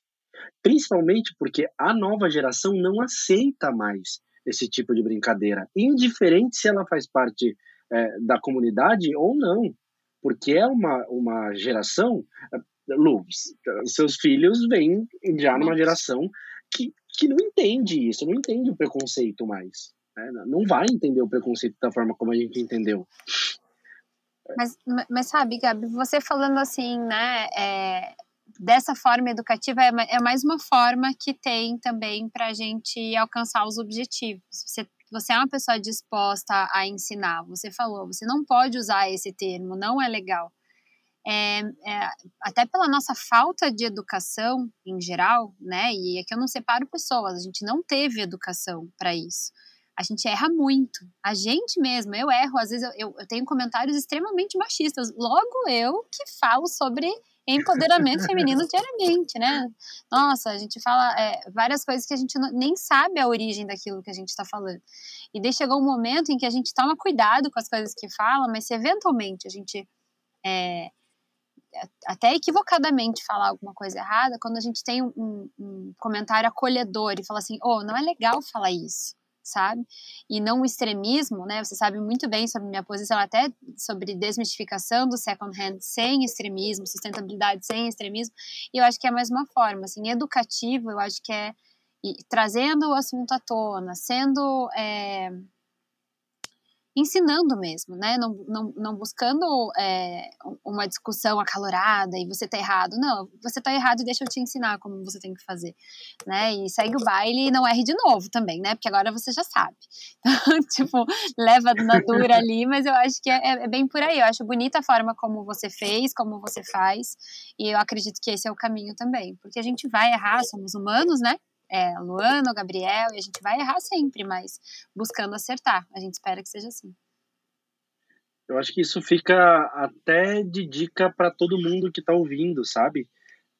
Speaker 1: Principalmente porque a nova geração não aceita mais esse tipo de brincadeira, indiferente se ela faz parte é, da comunidade ou não, porque é uma, uma geração, Lu, seus filhos vêm já numa geração que, que não entende isso, não entende o preconceito mais, né? não vai entender o preconceito da forma como a gente entendeu.
Speaker 3: Mas, mas sabe, Gabi, você falando assim, né, é, dessa forma educativa é, é mais uma forma que tem também para a gente alcançar os objetivos. Você você é uma pessoa disposta a ensinar. Você falou, você não pode usar esse termo, não é legal. É, é, até pela nossa falta de educação em geral, né? E aqui eu não separo pessoas, a gente não teve educação para isso. A gente erra muito. A gente mesmo, eu erro, às vezes eu, eu, eu tenho comentários extremamente machistas. Logo eu que falo sobre empoderamento feminino diariamente, né? Nossa, a gente fala é, várias coisas que a gente não, nem sabe a origem daquilo que a gente está falando. E daí chegou um momento em que a gente toma cuidado com as coisas que fala, mas se eventualmente a gente é, até equivocadamente falar alguma coisa errada, quando a gente tem um, um comentário acolhedor e fala assim, oh, não é legal falar isso sabe? E não o extremismo, né? Você sabe muito bem sobre minha posição, até sobre desmistificação do second hand sem extremismo, sustentabilidade sem extremismo. E eu acho que é mais uma forma, assim, educativo, eu acho que é e, trazendo o assunto à tona, sendo é, ensinando mesmo, né? Não, não, não buscando é, uma discussão acalorada e você tá errado. Não, você tá errado e deixa eu te ensinar como você tem que fazer, né? E segue o baile e não erre de novo também, né? Porque agora você já sabe. Então, tipo, leva na dura ali, mas eu acho que é, é, bem por aí. Eu acho bonita a forma como você fez, como você faz, e eu acredito que esse é o caminho também, porque a gente vai errar, somos humanos, né? É, Luana, Gabriel, e a gente vai errar sempre, mas buscando acertar. A gente espera que seja assim.
Speaker 1: Eu acho que isso fica até de dica para todo mundo que está ouvindo, sabe?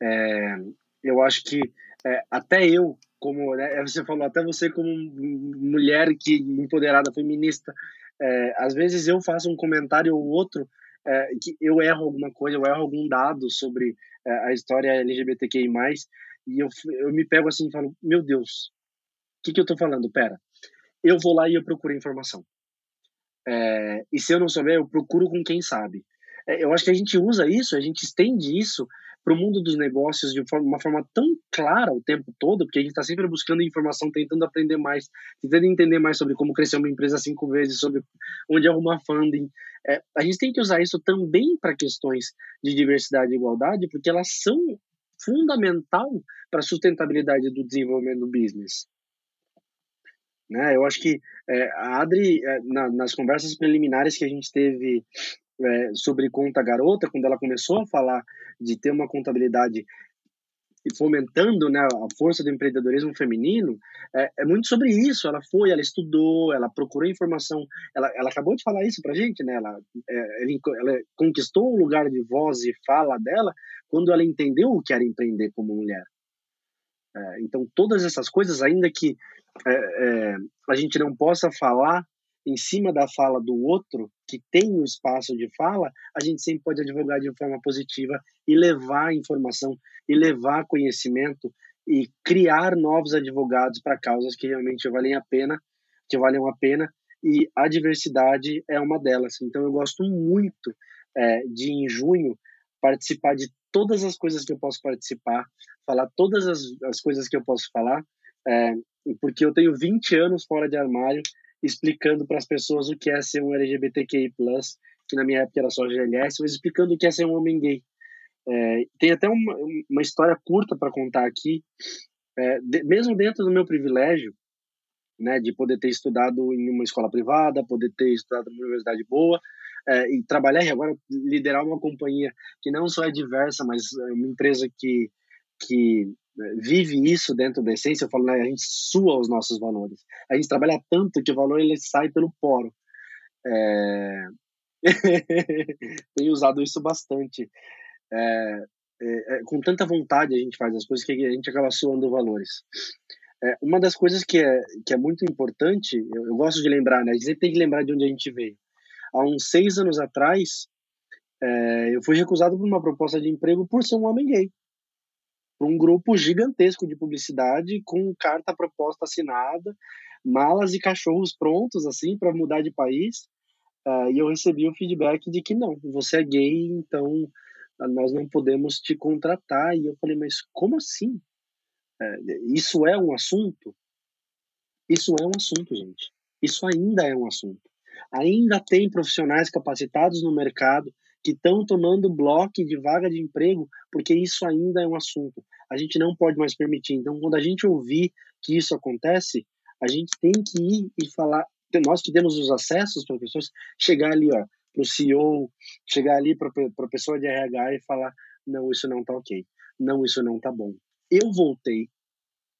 Speaker 1: É, eu acho que é, até eu, como né, você falou, até você como mulher que empoderada feminista, é, às vezes eu faço um comentário ou outro é, que eu erro alguma coisa, eu erro algum dado sobre é, a história LGBTQI+, e eu, eu me pego assim e falo, meu Deus, o que, que eu tô falando? Pera, eu vou lá e eu procuro informação. É, e se eu não souber, eu procuro com quem sabe. É, eu acho que a gente usa isso, a gente estende isso para o mundo dos negócios de uma forma tão clara o tempo todo, porque a gente está sempre buscando informação, tentando aprender mais, tentando entender mais sobre como crescer uma empresa cinco vezes, sobre onde arrumar funding. É, a gente tem que usar isso também para questões de diversidade e igualdade, porque elas são fundamental para a sustentabilidade do desenvolvimento do business. Né? Eu acho que é, a Adri, é, na, nas conversas preliminares que a gente teve é, sobre conta garota, quando ela começou a falar de ter uma contabilidade e fomentando né, a força do empreendedorismo feminino, é, é, muito sobre isso. Ela foi, ela estudou, ela procurou informação. Ela, ela acabou de falar isso para gente, né? Ela, é, ela conquistou o lugar de voz e fala dela quando ela entendeu o que era empreender como mulher. É, então, todas essas coisas, ainda que é, é, a gente não possa falar em cima da fala do outro, que tem um espaço de fala, a gente sempre pode advogar de forma positiva e levar informação, e levar conhecimento, e criar novos advogados para causas que realmente valem a pena, que valham a pena, e a diversidade é uma delas. Então eu gosto muito é, de, em junho, participar de todas as coisas que eu posso participar, falar todas as, as coisas que eu posso falar, é, porque eu tenho 20 anos fora de armário explicando para as pessoas o que é ser um LGBTQI+, que na minha época era só GLS, mas explicando o que é ser um homem gay. É, tem até uma, uma história curta para contar aqui, é, de, mesmo dentro do meu privilégio, né, de poder ter estudado em uma escola privada, poder ter estudado numa universidade boa, é, e trabalhar e agora liderar uma companhia que não só é diversa, mas é uma empresa que, que vive isso dentro da essência, eu falo, né, a gente sua os nossos valores. A gente trabalha tanto que o valor ele sai pelo poro. É... Tenho usado isso bastante. É, é, é, com tanta vontade a gente faz as coisas que a gente acaba suando valores. É, uma das coisas que é, que é muito importante, eu, eu, gosto de lembrar, né? A gente tem que lembrar de onde a gente veio. Há uns seis anos atrás, é, eu fui recusado por uma proposta de emprego por ser um homem gay um grupo gigantesco de publicidade com carta proposta assinada, malas e cachorros prontos assim para mudar de país. Uh, e eu recebi o feedback de que não, você é gay, então uh, nós não podemos te contratar. E eu falei, mas como assim? Uh, isso é um assunto? Isso é um assunto, gente. Isso ainda é um assunto. Ainda tem profissionais capacitados no mercado que estão tomando bloco de vaga de emprego, porque isso ainda é um assunto. A gente não pode mais permitir. Então, quando a gente ouvir que isso acontece, A gente tem que ir e falar, nós que temos os acessos para pessoas, chegar ali, ó, para o CEO, chegar ali para a pessoa de RH e falar, não, isso não tá ok, não, isso não tá bom. Eu voltei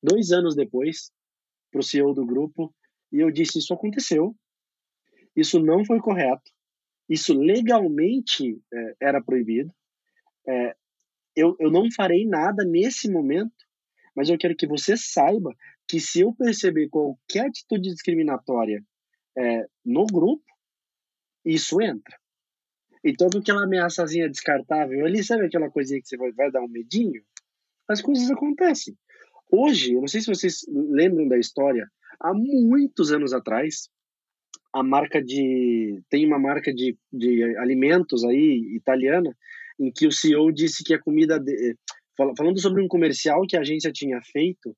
Speaker 1: dois anos depois para o CEO do grupo e eu disse, isso aconteceu, isso não foi correto, isso legalmente é, era proibido, é, eu, eu não farei nada nesse momento, mas eu quero que você saiba que se eu perceber qualquer atitude discriminatória é, no grupo, isso entra. Então, aquela ameaçazinha descartável ali, sabe aquela coisinha que você vai, vai dar um medinho? As coisas acontecem. Hoje, eu não sei se vocês lembram da história, há muitos anos atrás, a marca de. Tem uma marca de, de alimentos aí, italiana, em que o CEO disse que a comida. De, falando sobre um comercial que a agência tinha feito,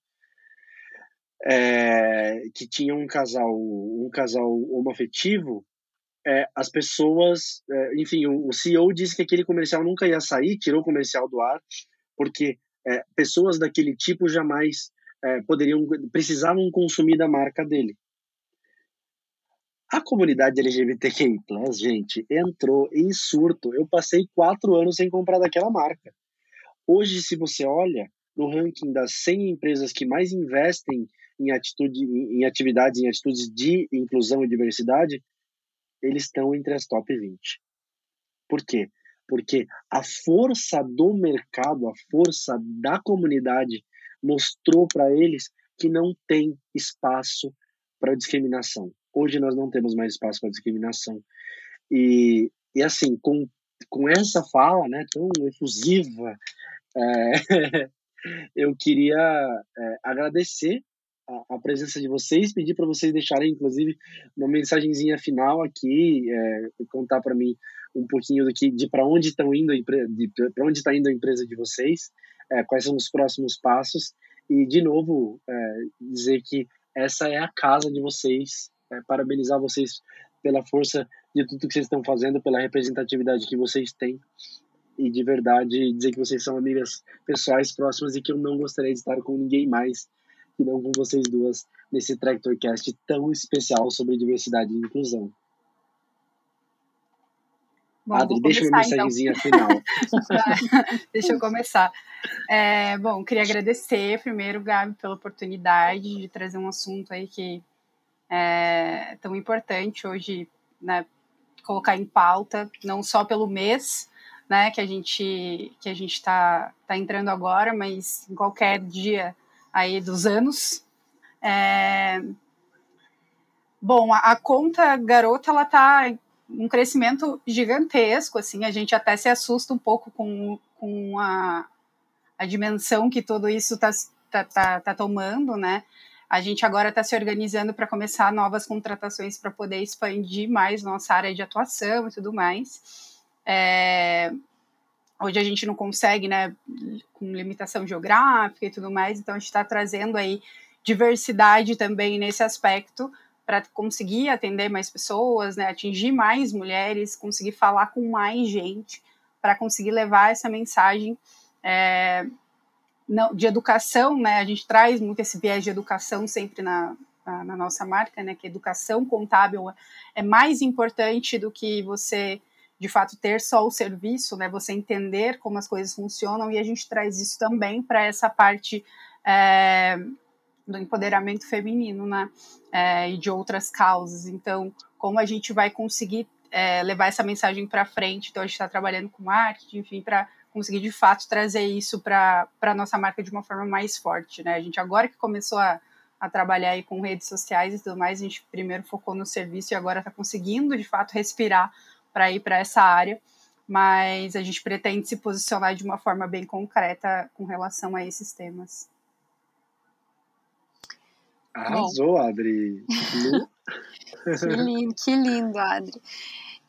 Speaker 1: é, que tinha um casal, um casal homoafetivo, é, as pessoas, é, enfim, o, o, CEO disse que aquele comercial nunca ia sair, tirou o comercial do ar, porque é, pessoas daquele tipo jamais é, poderiam, precisavam consumir da marca dele. A comunidade LGBTQI+, gente, entrou em surto. Eu passei quatro anos sem comprar daquela marca. Hoje, se você olha no ranking das 100 empresas que mais investem em, atitude, em atividades, em atitudes de inclusão e diversidade, eles estão entre as top 20. Por quê? Porque a força do mercado, a força da comunidade mostrou para eles que não tem espaço para discriminação. Hoje nós não temos mais espaço para discriminação. E, e assim, com, com essa fala né, tão efusiva, é, eu queria é, agradecer a, a, presença de vocês, pedir para vocês deixarem, inclusive, uma mensagenzinha final aqui, é, contar para mim um pouquinho do que, de para onde estão indo, para onde está indo a empresa de vocês, é, quais são os próximos passos e, de novo, é, dizer que essa é a casa de vocês, é, parabenizar vocês pela força de tudo que vocês estão fazendo, pela representatividade que vocês têm e de verdade dizer que vocês são amigas pessoais próximas e que eu não gostaria de estar com ninguém mais que não com vocês duas nesse Tractorcast tão especial sobre diversidade e inclusão.
Speaker 2: Bom, Adri, deixa uma mensagenzinha então. final. deixa eu começar. É, bom, queria agradecer primeiro, Gabi, pela oportunidade de trazer um assunto aí que é tão importante hoje, né, colocar em pauta, não só pelo mês, né, que a gente que a gente está tá entrando agora, mas em qualquer dia aí dos anos. É... Bom, a, a, conta garota ela tá um crescimento gigantesco, assim, a gente até se assusta um pouco com, com a, a dimensão que tudo isso está tá, tá, tá tomando, né? A gente agora está se organizando para começar novas contratações para poder expandir mais nossa área de atuação e tudo mais. É, hoje a gente não consegue, né, com limitação geográfica e tudo mais, então a gente está trazendo aí diversidade também nesse aspecto para conseguir atender mais pessoas, né, atingir mais mulheres, conseguir falar com mais gente, para conseguir levar essa mensagem é, de educação, né? A gente traz muito esse viés de educação sempre na, na, na nossa marca, né? Que educação contábil é mais importante do que você de fato ter só o serviço, né? Você entender como as coisas funcionam e a gente traz isso também para essa parte é, do empoderamento feminino, né? É, e de outras causas. Então, como a gente vai conseguir é, levar essa mensagem para frente? Então, a gente está trabalhando com marketing, enfim, para conseguir de fato trazer isso para a nossa marca de uma forma mais forte, né? A gente agora que começou a, a trabalhar aí com redes sociais e tudo mais, a gente primeiro focou no serviço e agora está conseguindo de fato respirar para ir para essa área, mas a gente pretende se posicionar de uma forma bem concreta com relação a esses temas.
Speaker 1: Arrasou, Bom. Adri.
Speaker 3: que lindo, que lindo, Adri.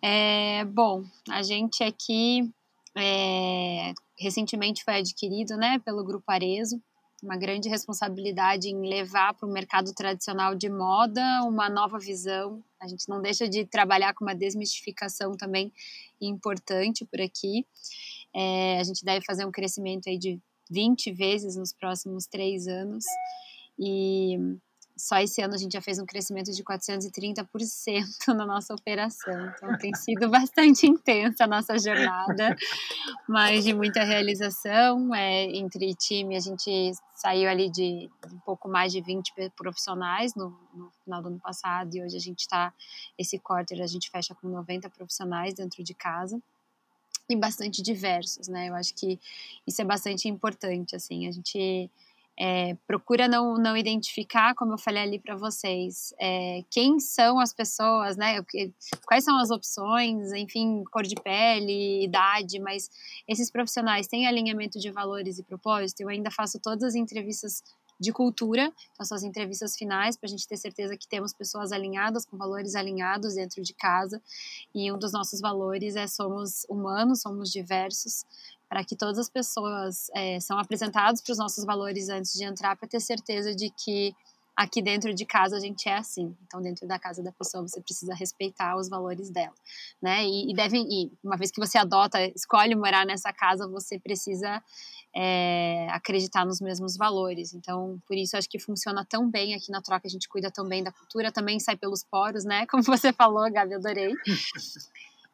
Speaker 3: É, bom, a gente aqui é, recentemente foi adquirido né, pelo Grupo Arezo, uma grande responsabilidade em levar para o mercado tradicional de moda uma nova visão. A gente não deixa de trabalhar com uma desmistificação também importante por aqui. É, a gente deve fazer um crescimento aí de 20 vezes nos próximos três anos. E só esse ano a gente já fez um crescimento de 430% na nossa operação. Então tem sido bastante intensa a nossa jornada, mas de muita realização. É, entre time, a gente saiu ali de um pouco mais de 20 profissionais no, no final do ano passado e hoje a gente está, esse quarter a gente fecha com 90 profissionais dentro de casa e bastante diversos, né? Eu acho que isso é bastante importante, assim, a gente é, procura não, não identificar, como eu falei ali para vocês, é, quem são as pessoas, né? Quais são as opções, enfim, cor de pele, idade, mas esses profissionais têm alinhamento de valores e propósito. Eu ainda faço todas as entrevistas de cultura, então são as entrevistas finais para a gente ter certeza que temos pessoas alinhadas, com valores alinhados dentro de casa. E um dos nossos valores é somos humanos, somos diversos, para que todas as pessoas é, são apresentadas para os nossos valores antes de entrar, para ter certeza de que aqui dentro de casa a gente é assim. Então, dentro da casa da pessoa, você precisa respeitar os valores dela, né? E, e devem, e uma vez que você adota, escolhe morar nessa casa, você precisa é, acreditar nos mesmos valores. Então, por isso acho que funciona tão bem aqui na troca, a gente cuida tão bem da cultura, também sai pelos poros, né? Como você falou, Gabi, adorei.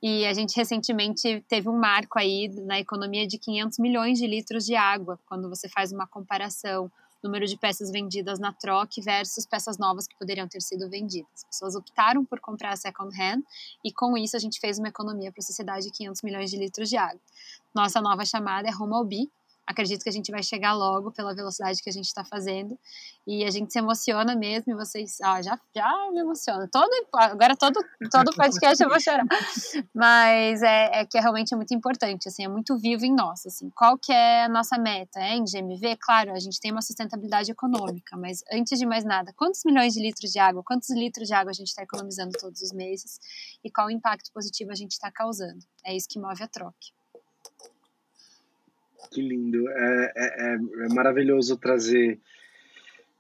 Speaker 3: E a gente recentemente teve um marco aí na economia de 500 milhões de litros de água, quando você faz uma comparação número de peças vendidas na troca versus peças novas que poderiam ter sido vendidas. As pessoas optaram por comprar second hand e com isso a gente fez uma economia para a sociedade de 500 milhões de litros de água. Nossa nova chamada é Home ao Be, acredito que a gente vai chegar logo pela velocidade que a gente está fazendo. E a gente se emociona mesmo, e vocês. Ah, já, já me emociona. Todo, agora todo, todo podcast eu vou chorar. Mas é, é que é realmente muito importante, assim, é muito vivo em nós. Assim. Qual que é a nossa meta? É em GMV? Claro, a gente tem uma sustentabilidade econômica, mas antes de mais nada, quantos milhões de litros de água, quantos litros de água a gente está economizando todos os meses e qual impacto positivo a gente está causando? É isso que move a troca.
Speaker 1: Que lindo. É, é, é, é maravilhoso trazer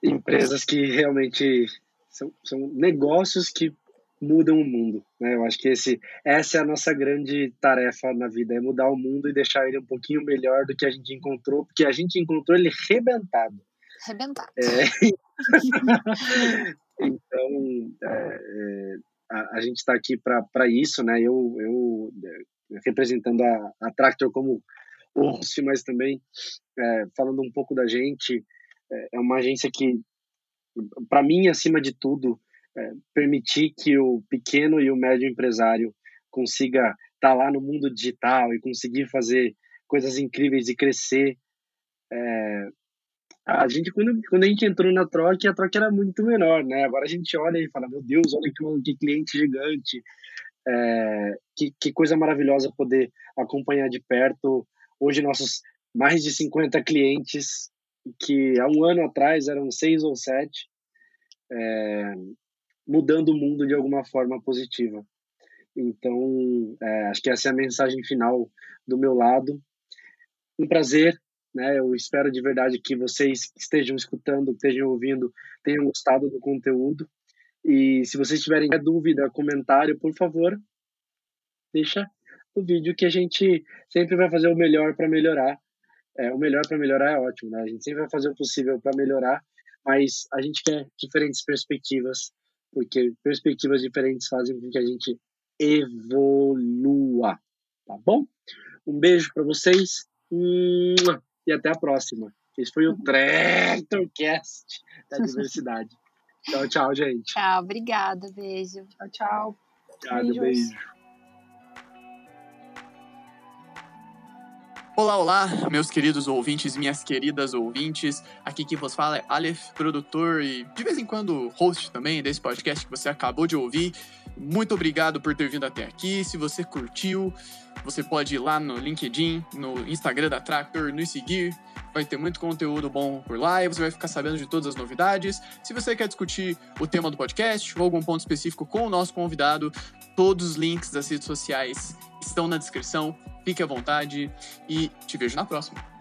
Speaker 1: empresas que realmente são, são negócios que mudam o mundo. Né? Eu acho que esse, essa é a nossa grande tarefa na vida, é mudar o mundo e deixar ele um pouquinho melhor do que a gente encontrou, porque a gente encontrou ele rebentado.
Speaker 3: Rebentado.
Speaker 1: É. então, é, é, a, a, gente está aqui para isso, né? Eu, eu representando a, a Tractor como host, mas também é, falando um pouco da gente, é, é uma agência que, para mim, acima de tudo, é, permitir que o pequeno e o médio empresário consiga estar tá lá no mundo digital e conseguir fazer coisas incríveis e crescer. É, a gente, quando, quando a gente entrou na troca, a troca era muito menor, né? Agora a gente olha e fala, meu Deus, olha que, que cliente gigante. É, que, que coisa maravilhosa poder acompanhar de perto Hoje, nossos mais de 50 clientes, que há um ano atrás eram seis ou sete, é, mudando o mundo de alguma forma positiva. Então, é, acho que essa é a mensagem final do meu lado. Um prazer, né? Eu espero de verdade que vocês estejam escutando, estejam ouvindo, tenham gostado do conteúdo. E se vocês tiverem dúvida, comentário, por favor, deixa o vídeo que a gente sempre vai fazer o melhor para melhorar. É, o melhor para melhorar é ótimo, né? A gente sempre vai fazer o possível para melhorar, mas a gente quer diferentes perspectivas, porque perspectivas diferentes fazem com que a gente evolua, tá bom? Um beijo para vocês e até a próxima. Esse foi o Tractorcast da diversidade. tchau, tchau, gente.
Speaker 3: Tchau, obrigada, beijo.
Speaker 2: Tchau, tchau.
Speaker 1: Obrigado, beijo.
Speaker 4: Olá, olá, meus queridos ouvintes, minhas queridas ouvintes. Aqui quem vos fala é Aleph, produtor e de vez em quando host também desse podcast que você acabou de ouvir. Muito obrigado por ter vindo até aqui. Se você curtiu, você pode ir lá no LinkedIn, no Instagram da Tractor, nos seguir. Vai ter muito conteúdo bom por lá e você vai ficar sabendo de todas as novidades. Se você quer discutir o tema do podcast ou algum ponto específico com o nosso convidado, todos os links das redes sociais estão na descrição. Fique à vontade e te vejo na próxima.